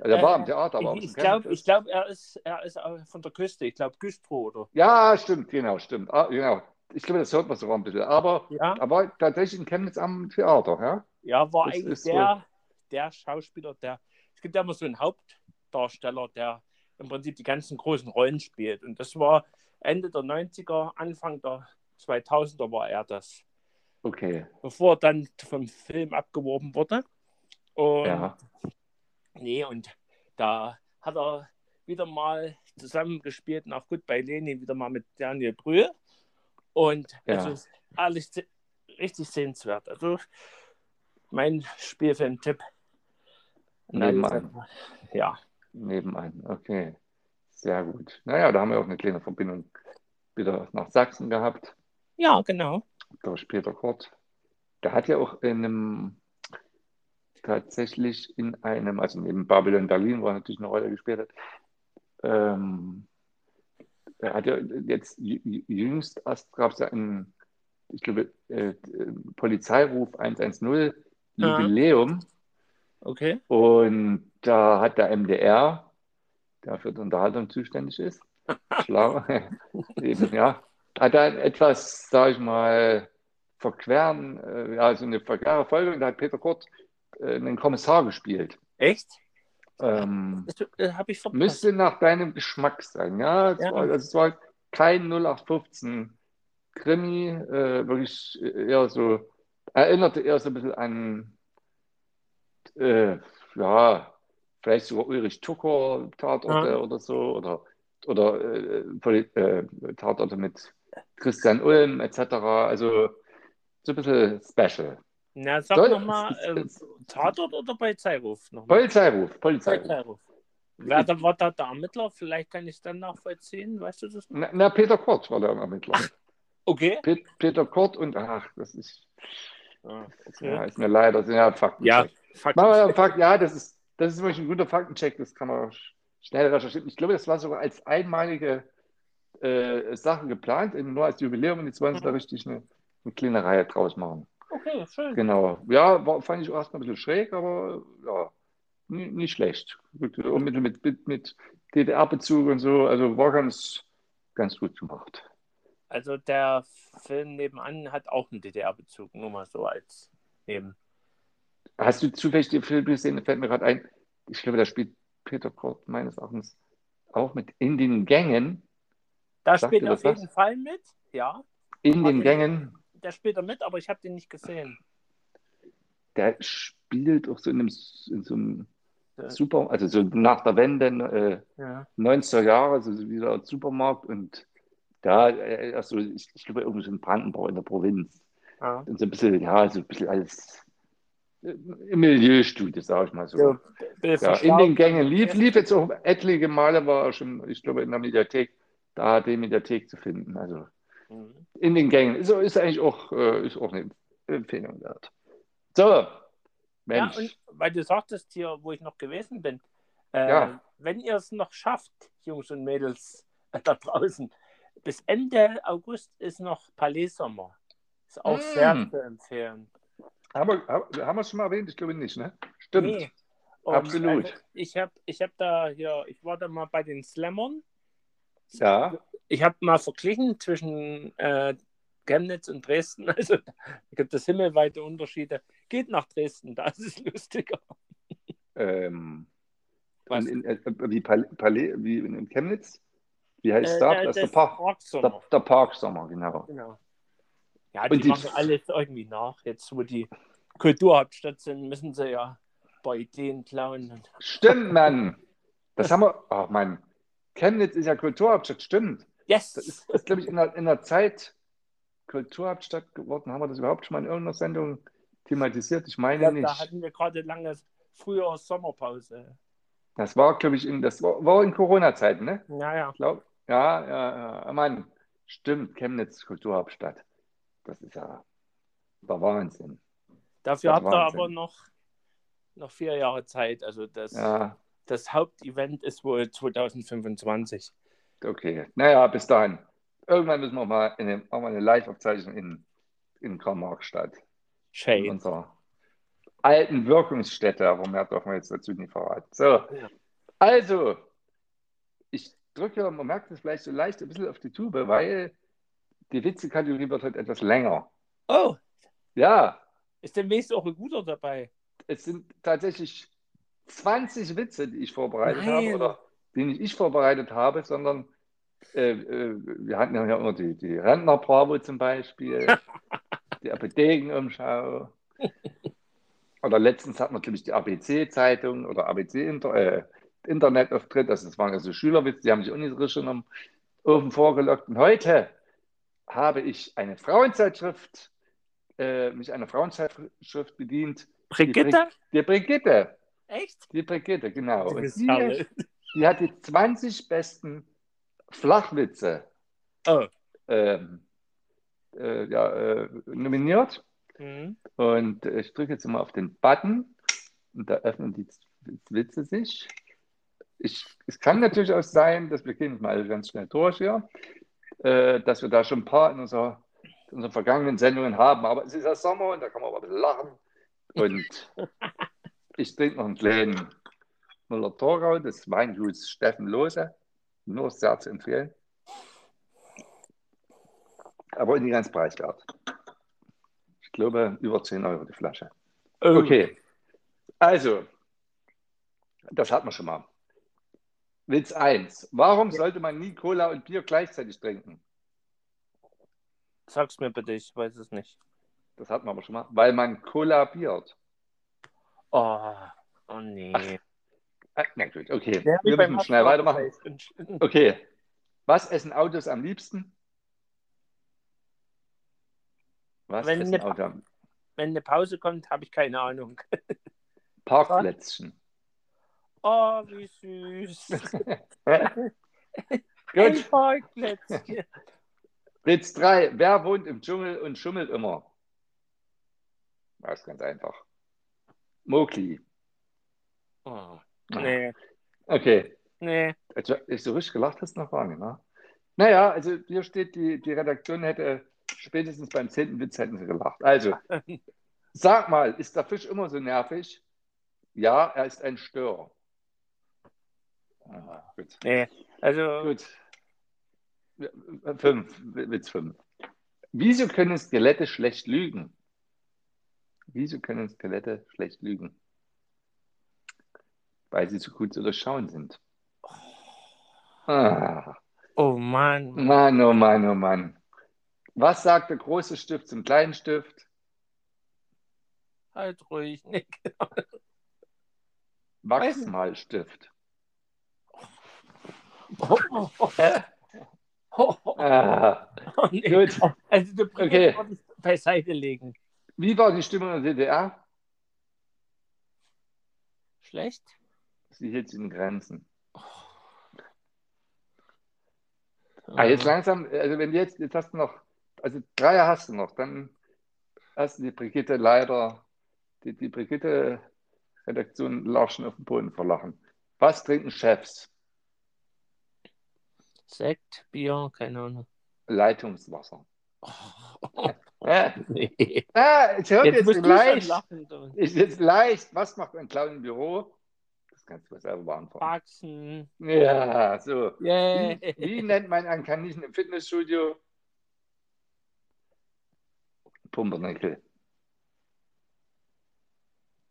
S1: Der war im
S2: Äh,
S1: Theater, aber
S2: Ich, ich glaube, glaub, er, ist, er ist auch von der Küste. Ich glaube, Güstrow oder.
S1: Ja, stimmt, genau, stimmt. Ah, genau. Ich glaube, das hört man sogar ein bisschen. Aber
S2: Ja,
S1: er war tatsächlich in Chemnitz am Theater, ja?
S2: ja war
S1: Das
S2: eigentlich
S1: ist so.
S2: der, der Schauspieler, der. Es gibt ja immer so einen Hauptdarsteller, der im Prinzip die ganzen großen Rollen spielt. Und das war Ende der 90er, Anfang der 2000er war er das.
S1: Okay.
S2: bevor er dann vom Film abgeworben wurde. Und
S1: Ja.
S2: nee, und da hat er wieder mal zusammengespielt und auch gut bei Leni wieder mal mit Daniel Brühl. Und
S1: Ja.
S2: also se- richtig sehenswert. Also mein Spielfilm-Tipp.
S1: Nebenan.
S2: Ja,
S1: Nebenan, okay. Sehr gut. Naja, da haben wir auch eine kleine Verbindung wieder nach Sachsen gehabt.
S2: ja, genau.
S1: Durch Peter Kort. Der hat ja auch in einem, tatsächlich in einem, also neben Babylon Berlin, wo er natürlich eine Rolle gespielt hat, ähm, er hat ja jetzt jü- jüngst erst gab es ja ein, ich glaube, äh, Polizeiruf 110
S2: Ja.
S1: Jubiläum
S2: Okay.
S1: und da hat der MDR, der für die Unterhaltung zuständig ist, schlau, eben, ja, hat er etwas, sage ich mal, verqueren, äh, ja, so eine verquere Folge, da hat Peter Kurt äh, einen Kommissar gespielt.
S2: Echt?
S1: Ähm,
S2: Das äh, habe ich verpasst.
S1: müsste nach deinem Geschmack sein, ja. Es,
S2: Ja.
S1: War, also es war kein 0815 Krimi, äh, wirklich eher so, erinnerte eher so ein bisschen an, äh, ja, vielleicht sogar Ulrich Tucker Tatorte
S2: Ja.
S1: oder so, oder, oder äh, äh, Tatorte mit Christian Ulm etc. Also so ein bisschen special.
S2: Na, sag
S1: Soll-
S2: nochmal,
S1: es-
S2: Tatort oder Polizeiruf? Nochmal.
S1: Polizeiruf, Polizeiruf.
S2: Polizeiruf. Wer da, war da der Ermittler? Vielleicht kann ich es dann nachvollziehen, weißt du das?
S1: Na, na, Peter Kurt war der Ermittler.
S2: Okay.
S1: Pet, Peter Kurt und, ach, das ist,
S2: Ah,
S1: ja,
S2: okay.
S1: ist mir leider, sind ja Fakten.
S2: Ja, Fakt.
S1: Ja, das ist, das ist wirklich ein guter Faktencheck, das kann man sch- schnell recherchieren. Ich glaube, das war sogar als einmalige äh, Sache geplant, eben nur als Jubiläum und jetzt wollen sie da richtig eine, eine kleine Reihe draus machen.
S2: Okay, schön.
S1: Genau. Ja, war, fand ich auch erstmal ein bisschen schräg, aber ja, nicht schlecht. Und mit, mit, mit, mit DDR-Bezug und so, also war ganz, ganz gut gemacht.
S2: Also der Film nebenan hat auch einen DDR-Bezug, nur mal so als neben.
S1: Hast du zufällig den Film gesehen? Da fällt mir gerade ein. Ich glaube, da spielt Peter Kurt meines Erachtens auch mit in den Gängen.
S2: Da
S1: Sagt
S2: spielt er auf
S1: das was?
S2: jeden Fall mit, ja.
S1: In den. Gängen.
S2: Der spielt er mit, aber ich habe den nicht gesehen.
S1: Der spielt auch so in, einem, in so einem
S2: Ja.
S1: Super, also so nach der Wende, äh,
S2: Ja.
S1: 90er Jahre, also so wieder Supermarkt und da, äh, also ich, ich glaube, irgendwo so in Brandenburg in der Provinz.
S2: ja.
S1: Und so ein bisschen, ja, so ein bisschen alles äh, im Milieustudie, sage ich mal so.
S2: B-
S1: Ja, in den Gängen lief, lief jetzt auch etliche Male, war er schon, ich glaube, in der Mediathek, da ARD Mediathek zu finden. Also
S2: Mhm.
S1: in den Gängen. Ist, ist eigentlich auch, äh, ist auch eine Empfehlung wert. So,
S2: Ja,
S1: Mensch.
S2: und weil du sagtest hier, wo ich noch gewesen bin, äh,
S1: Ja.
S2: wenn ihr es noch schafft, Jungs und Mädels da draußen, bis Ende August ist noch Palais Sommer. Ist auch
S1: Mm.
S2: sehr zu empfehlen.
S1: haben, wir, haben wir es schon mal erwähnt? Ich glaube nicht, ne? Stimmt.
S2: Nee.
S1: Absolut.
S2: äh, ich habe ich hab da hier, ich war da mal bei den Slammern.
S1: Ja.
S2: Ich habe mal verglichen zwischen äh, Chemnitz und Dresden. Also da gibt es himmelweite Unterschiede. Geht nach Dresden, da ist es lustiger.
S1: Ähm,
S2: Was?
S1: in, in, äh, wie, Palais, wie in Chemnitz? Wie heißt
S2: Äh,
S1: da?
S2: äh,
S1: Das ist der,
S2: das
S1: Park,
S2: Parksommer.
S1: der, der Parksommer, genau.
S2: Genau. Ja,
S1: Und
S2: die,
S1: die-
S2: machen alles irgendwie nach. Jetzt, wo die Kulturhauptstadt sind, müssen sie ja ein paar Ideen klauen.
S1: Stimmt, Mann. Das haben wir. Ach, Mann. Chemnitz ist ja Kulturhauptstadt, stimmt.
S2: Yes!
S1: Das ist, ist glaube ich, in der, in der Zeit Kulturhauptstadt geworden. Haben wir das überhaupt schon mal in irgendeiner Sendung thematisiert? Ich meine
S2: ja,
S1: nicht.
S2: da hatten wir gerade lange früher Sommerpause.
S1: Das war, glaube ich, in, das war, war in Corona-Zeiten, ne?
S2: Naja,
S1: Glaub, ja, ja, ja. Mann, stimmt, Chemnitz Kulturhauptstadt. Das ist ja der Wahnsinn.
S2: dafür habt ihr aber noch, noch vier Jahre Zeit. Also das,
S1: Ja,
S2: das Hauptevent ist wohl 2025.
S1: okay. Naja, bis dahin. Irgendwann müssen wir mal eine, auch mal eine Live-Aufzeichnung in, in Karl-Marx-Stadt. In
S2: Shade.
S1: unserer alten Wirkungsstätte, aber mehr dürfen wir jetzt dazu nicht verraten. So,
S2: Ja.
S1: also, ich drücke, man merkt es vielleicht so leicht ein bisschen auf die Tube, weil die Witzekategorie wird heute etwas länger.
S2: Oh,
S1: Ja,
S2: ist demnächst auch ein guter dabei.
S1: es sind tatsächlich 20 Witze, die ich vorbereitet
S2: Nein.
S1: habe oder die nicht ich vorbereitet habe, sondern äh, äh, wir hatten ja immer die, die Rentner Bravo zum Beispiel, die Apothekenumschau. Oder letztens hatten wir, glaube ich, die ABC-Zeitung oder ABC-Inter äh. Also das waren also Schülerwitze, die haben sich so richtig am Ofen vorgelockt. Und heute habe ich eine Frauenzeitschrift, äh, mich einer Frauenzeitschrift bedient.
S2: Brigitte?
S1: Die Brigitte.
S2: Echt?
S1: Die Brigitte, genau. Die,
S2: herrlich.
S1: die hat die 20 besten Flachwitze
S2: Oh.
S1: ähm, äh, ja, äh, nominiert.
S2: Mhm.
S1: Und ich drücke jetzt mal auf den Button und da öffnen die Witze sich. Ich, es kann natürlich auch sein, dass wir gehen mal ganz schnell durch hier, äh, dass wir da schon ein paar in, unserer, in unseren vergangenen Sendungen haben. Aber es ist ja Sommer und da kann man aber ein bisschen lachen. Und ich trinke noch einen kleinen Müller-Thurgau des Weinguts Steffen Lose. Nur sehr zu empfehlen. Aber nicht ganz preiswert. Ich glaube, über 10 Euro die Flasche.
S2: Oh.
S1: Okay. Also, das hat man schon mal. Witz 1. Warum sollte man nie Cola und Bier gleichzeitig trinken?
S2: Sag's mir bitte, ich weiß es nicht.
S1: Das hat man aber schon mal. Weil man kollabiert.
S2: Oh, oh nee.
S1: Ah, Na gut, okay. Wir
S2: beim
S1: müssen schnell weitermachen. Okay. Was essen Autos am liebsten? Was
S2: Wenn
S1: essen
S2: eine
S1: Autos am
S2: Wenn eine Pause kommt, habe ich keine Ahnung.
S1: Parkplätzchen?
S2: Oh, wie süß.
S1: Gut.
S2: Ein Parkplätzchen.
S1: Witz 3. Wer wohnt im Dschungel und schummelt immer? Das ist ganz einfach. Mowgli.
S2: Oh, nee,
S1: Okay.
S2: nee.
S1: Also, ich so richtig gelacht hast noch gar nicht, ne? Naja, also hier steht, die, die Redaktion hätte spätestens beim zehnten Witz hätten sie gelacht. Also, sag mal, ist der Fisch immer so nervig? Ja, er ist ein Störer. Ah, gut.
S2: Nee, also
S1: Gut. Fünf, Witz fünf. Wieso können Skelette schlecht lügen? Wieso können Skelette schlecht lügen? Weil sie so gut zu durchschauen sind. Ah,
S2: Oh Mann.
S1: Mann, oh Mann, oh Mann. Was sagt der große Stift zum kleinen Stift?
S2: Halt ruhig, Nick.
S1: Wachsmalstift.
S2: Oh, oh, oh. Oh, oh,
S1: Ah,
S2: oh, nee.
S1: gut.
S2: Also du
S1: okay.
S2: beiseite legen.
S1: Wie war die Stimmung in der DDR?
S2: Schlecht?
S1: Sie hielt sich in Grenzen. Ah, jetzt langsam, also wenn jetzt, jetzt hast du noch, also drei hast du noch, dann hast du die Brigitte leider, die, die Brigitte-Redaktion Larschen auf den Boden verlachen. Was trinken Chefs?
S2: Sekt, Bier, keine Ahnung.
S1: Leitungswasser.
S2: Oh, nee.
S1: ah, jetzt hört
S2: Jetzt
S1: jetzt, leicht. Ist jetzt leicht. Was macht ein Clown im Büro? Das kannst du selber beantworten.
S2: Wachsen.
S1: Ja, so.
S2: Yeah.
S1: Wie, wie nennt man einen Kaninchen im Fitnessstudio? Pumpernickel.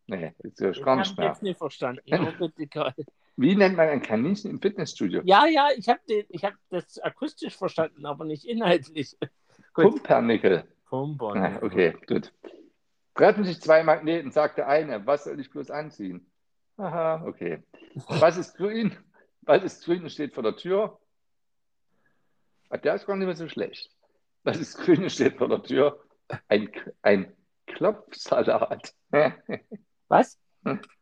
S1: Nee, ist ja
S2: Ich
S1: nicht mehr.
S2: jetzt nicht verstanden.
S1: Wie nennt man ein Kaninchen im Fitnessstudio?
S2: Ja, ja, ich habe hab das akustisch verstanden, aber nicht inhaltlich.
S1: Pumpernickel.
S2: Pumper.
S1: Ah, okay, gut. Treffen sich zwei Magneten, sagt der eine. Was soll ich bloß anziehen? Aha, okay. Was ist grün? Was ist grün und steht vor der Tür? Ah, der ist gar nicht mehr so schlecht. Was ist grün und steht vor der Tür? Ein, ein Klopfsalat.
S2: Was?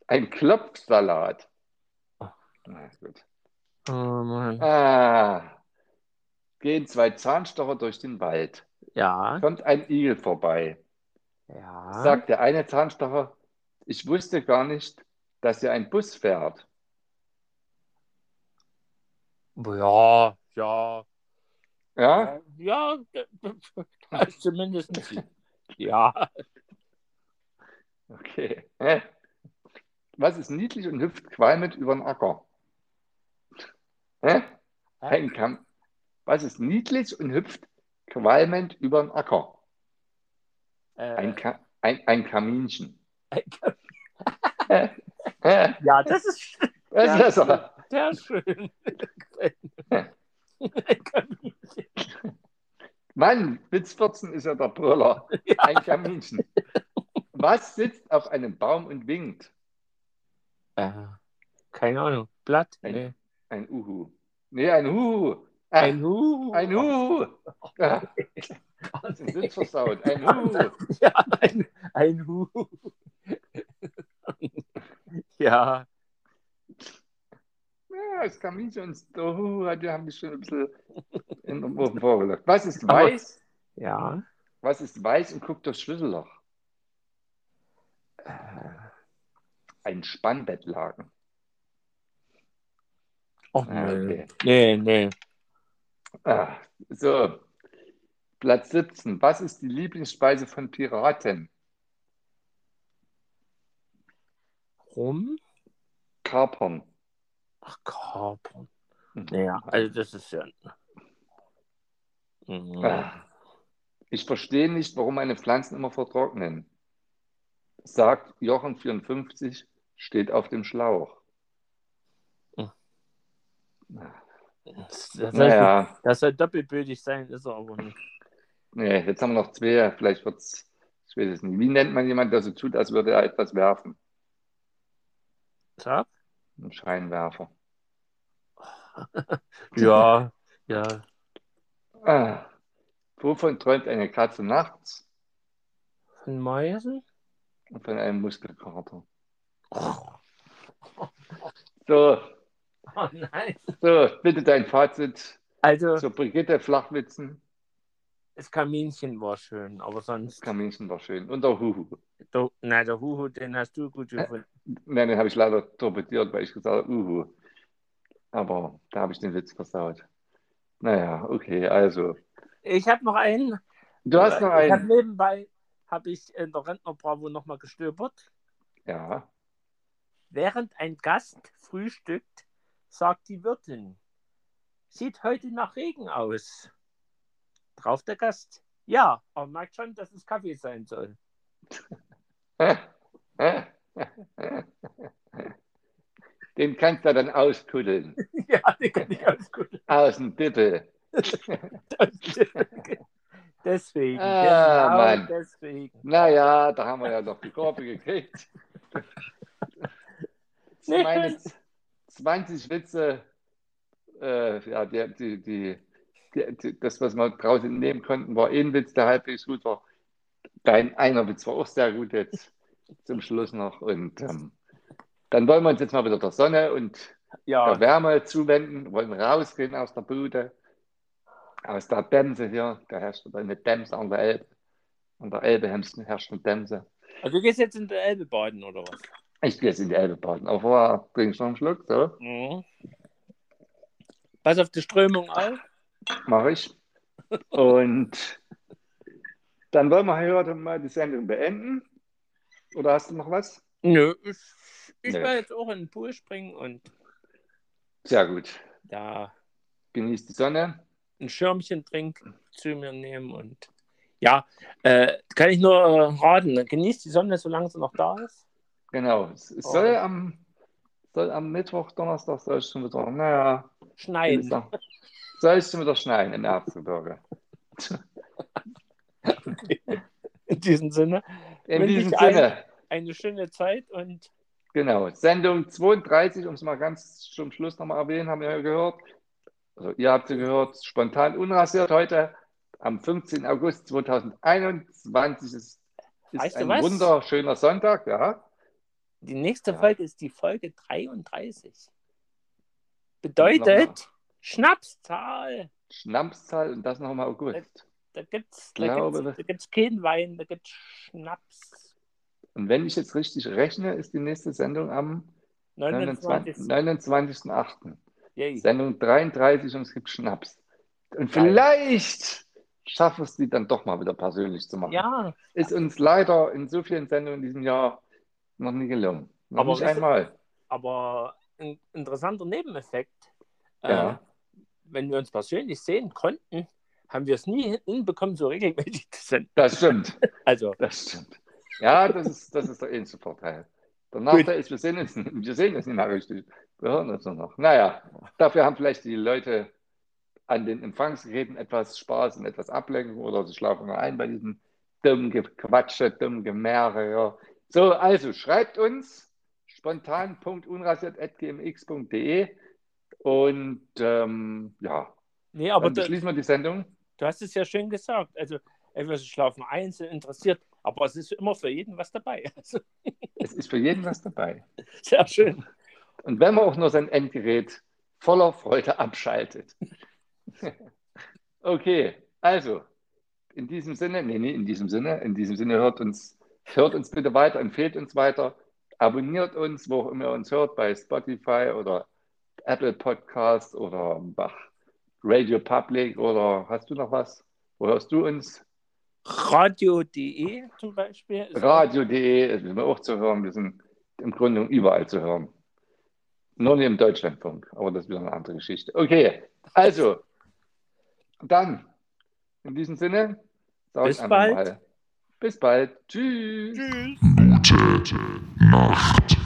S1: Ein Klopfsalat.
S2: Ah.
S1: Na gut.
S2: Oh Mann.
S1: Ah. Gehen zwei Zahnstocher durch den Wald.
S2: Ja.
S1: Kommt ein Igel vorbei.
S2: Ja.
S1: Sagt der eine Zahnstocher, ich wusste gar nicht, dass hier ein Bus fährt.
S2: Ja, ja.
S1: Ja?
S2: Ja, da ist zumindest Ja.
S1: Okay. Was ist niedlich und hüpft qualmend über den Acker? Hä? Ein Kam Was ist niedlich und hüpft qualmend über den Acker? Ein,
S2: Äh,
S1: Ka ein, ein Kaminchen.
S2: ein?
S1: Hä?
S2: ja, das ist
S1: Was ist das aber?
S2: sehr schön. Ein Kaminchen.
S1: Mann, Witz 14 ist ja der Brüller. Ein Kaminchen. Was sitzt auf einem Baum und winkt?
S2: Äh, keine Ahnung. Blatt?
S1: Ein-
S2: Nee.
S1: Ein Uhu. Nee, ein Huhu.
S2: Ein Hu.
S1: ein das ist Witz versaut. Ein Huhu.
S2: Ja, ein, ein Hu. ja.
S1: Ja, und der Huhu hat- die haben mich schon ein bisschen in den Ofen vorgelockt. Was ist
S2: Aber-
S1: weiß?
S2: Ja.
S1: Was ist weiß und guckt durchs Schlüsselloch?
S2: Äh,
S1: Ein Spannbettlaken.
S2: Oh,
S1: Ah,
S2: nee.
S1: okay.
S2: nee, nee.
S1: Ah, so, Platz 17. Was ist die Lieblingsspeise von Piraten?
S2: Rum?
S1: Kapern.
S2: Ach, Kapern.
S1: Mhm.
S2: Naja, also das ist ja. Mhm.
S1: Ah. Ich verstehe nicht, warum meine Pflanzen immer vertrocknen. Sagt Jochen 54, steht auf dem Schlauch.
S2: Das, das,
S1: Naja,
S2: soll, das soll doppelbödig sein, ist er aber nicht.
S1: nee, jetzt haben wir noch zwei. Vielleicht wird es, ich weiß es nicht. Wie nennt man jemanden, der so tut, als würde er etwas werfen?
S2: Sag?
S1: Ein Scheinwerfer.
S2: Ja, ja.
S1: Ah, wovon träumt eine Katze nachts?
S2: Von Meisen?
S1: Und von einem Muskelkater. So,
S2: Oh nein.
S1: so, bitte dein Fazit
S2: Also,
S1: zur Brigitte Flachwitzen.
S2: das Kaminchen war schön, aber
S1: Das
S2: sonst.
S1: Kaminchen war schön. Und der Huhu.
S2: Der, nein, der Huhu, den hast du gut gefunden.
S1: Nein, den habe ich leider torpediert, weil ich gesagt habe, Uhu. Aber da habe ich den Witz versaut. Naja, okay, also.
S2: Ich habe noch einen.
S1: Du hast noch
S2: Ich habe
S1: einen.
S2: nebenbei habe ich in der Rentner Bravo nochmal gestöbert.
S1: Ja,
S2: Während ein Gast frühstückt, sagt die Wirtin: Sieht heute nach Regen aus. Drauf der Gast: Ja, aber merkt schon, dass es Kaffee sein soll.
S1: Den kannst du dann auskuddeln.
S2: ja, den kann ich gut.
S1: Aus dem Dippel.
S2: deswegen.
S1: Ah,
S2: genau
S1: Mann.
S2: deswegen.
S1: Naja, da haben wir ja noch die Kurve gekriegt.
S2: Nee.
S1: Meine 20 Witze, äh, ja, die, die, die, die, das, was wir draußen nehmen konnten, war ein Witz, der halbwegs gut war. Dein einer Witz war auch sehr gut jetzt zum Schluss noch. Und ähm, dann wollen wir uns jetzt mal wieder der Sonne und
S2: Ja,
S1: der Wärme zuwenden, wollen rausgehen aus der Bude, aus der Dämse hier. Da herrscht eine Dämse an der Elbe. An der Elbe herrscht eine Dämse.
S2: also du gehst jetzt in der Elbe baden, oder was?
S1: Ich gehe jetzt in die Elbe baden. Aber vorher trinke ich noch einen Schluck. So,
S2: Mhm. Pass auf die Strömung auf.
S1: mache ich. Und dann wollen wir heute mal die Sendung beenden. Oder hast du noch was?
S2: Nö, ich, ich
S1: Nö.
S2: werde jetzt auch in den Pool springen und
S1: Sehr gut.
S2: da
S1: Genießt die Sonne.
S2: ein Schirmchen trinken, zu mir nehmen und ja, äh, kann ich nur äh, raten, genießt die Sonne, solange sie noch da ist.
S1: Genau. Es,
S2: Oh.
S1: soll, am, soll am Mittwoch, Donnerstag soll es schon wieder, naja,
S2: Schneien.
S1: Soll es schon wieder schneien in Erzgebirge.
S2: In diesem Sinne,
S1: In diesem Sinne,
S2: eine schöne Zeit und
S1: genau, Sendung 32, um es mal ganz zum Schluss nochmal erwähnen, haben wir ja gehört. Also ihr habt sie gehört, spontan unrasiert heute am 15. August 2021. Es ist
S2: Weißt
S1: ein wunderschöner Sonntag, ja.
S2: Die nächste
S1: Ja.
S2: Folge ist die Folge 33. Bedeutet Schnapszahl.
S1: Schnapszahl und das noch im August.
S2: Da da
S1: Glaube,
S2: gibt's, da gibt's keinen Wein, da gibt's Schnaps.
S1: Und wenn ich jetzt richtig rechne, ist die nächste Sendung am
S2: 29.
S1: 29. 29.08.
S2: Yay.
S1: Sendung 33 und es gibt Schnaps. Und
S2: Geil.
S1: vielleicht schaffen es, die dann doch mal wieder persönlich zu machen.
S2: Ja,
S1: Ist uns leider in so vielen Sendungen in diesem Jahr noch nie gelungen. Noch
S2: Aber
S1: nicht einmal.
S2: aber ein interessanter Nebeneffekt. Äh,
S1: Ja.
S2: wenn wir uns persönlich sehen konnten, haben wir es nie hinbekommen, so regelmäßig zu senden.
S1: Das stimmt.
S2: Also,
S1: Das stimmt. Ja, das ist, das ist der einzige Vorteil. Der Nachteil ist, wir sehen uns, wir sehen uns nicht mehr richtig. Wir hören uns nur noch. Naja, dafür haben vielleicht die Leute an den Empfangsgeräten etwas Spaß und etwas Ablenkung oder sie schlafen nur ein bei diesem dummen Gequatsche, dummen Gemäre. So, also schreibt uns spontan.unrasiert.gmx.de und ähm, ja,
S2: nee, aber
S1: dann
S2: du,
S1: beschließen wir die Sendung.
S2: du hast es ja schön gesagt. Also, entweder sie schlafen einzeln interessiert, aber es ist immer für jeden was dabei. Also,
S1: Es ist für jeden was dabei.
S2: sehr schön.
S1: Und wenn man auch nur sein Endgerät voller Freude abschaltet. okay, also in diesem Sinne, nee, nee, in diesem Sinne, in diesem Sinne hört uns, hört uns bitte weiter, empfehlt uns weiter, abonniert uns, wo auch immer ihr uns hört, bei Spotify oder Apple Podcast oder Radio Public oder hast du noch was? Wo hörst du uns?
S2: Radio.de zum Beispiel.
S1: Radio.de sind wir auch zu hören, wir sind im Grunde überall zu hören. Nur nicht im Deutschlandfunk, aber das ist wieder eine andere Geschichte. Okay, also, dann, in diesem Sinne,
S2: Bis bald.
S1: mal. Bis bald. Tschüss.
S2: Tschüss.
S3: Gute Nacht.